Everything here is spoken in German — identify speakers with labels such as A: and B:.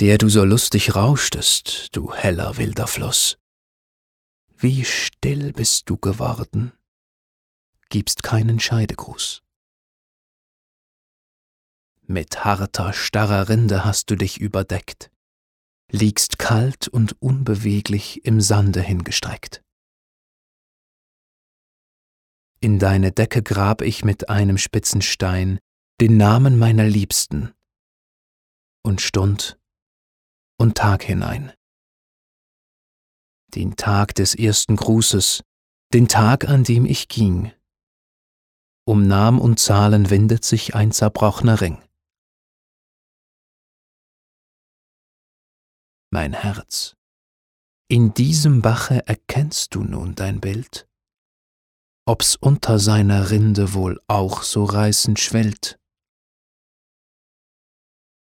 A: der du so lustig rauschtest, du heller wilder Fluss. Wie still bist du geworden, gibst keinen Scheidegruß. Mit harter, starrer Rinde hast du dich überdeckt, liegst kalt und unbeweglich im Sande hingestreckt. In deine Decke grab ich mit einem spitzen Stein den Namen meiner Liebsten und Stund und Tag hinein. Den Tag des ersten Grußes, den Tag, an dem ich ging. Um Namen und Zahlen windet sich ein zerbrochener Ring. Mein Herz, in diesem Bache erkennst du nun dein Bild? ob's unter seiner Rinde wohl auch so reißend schwellt.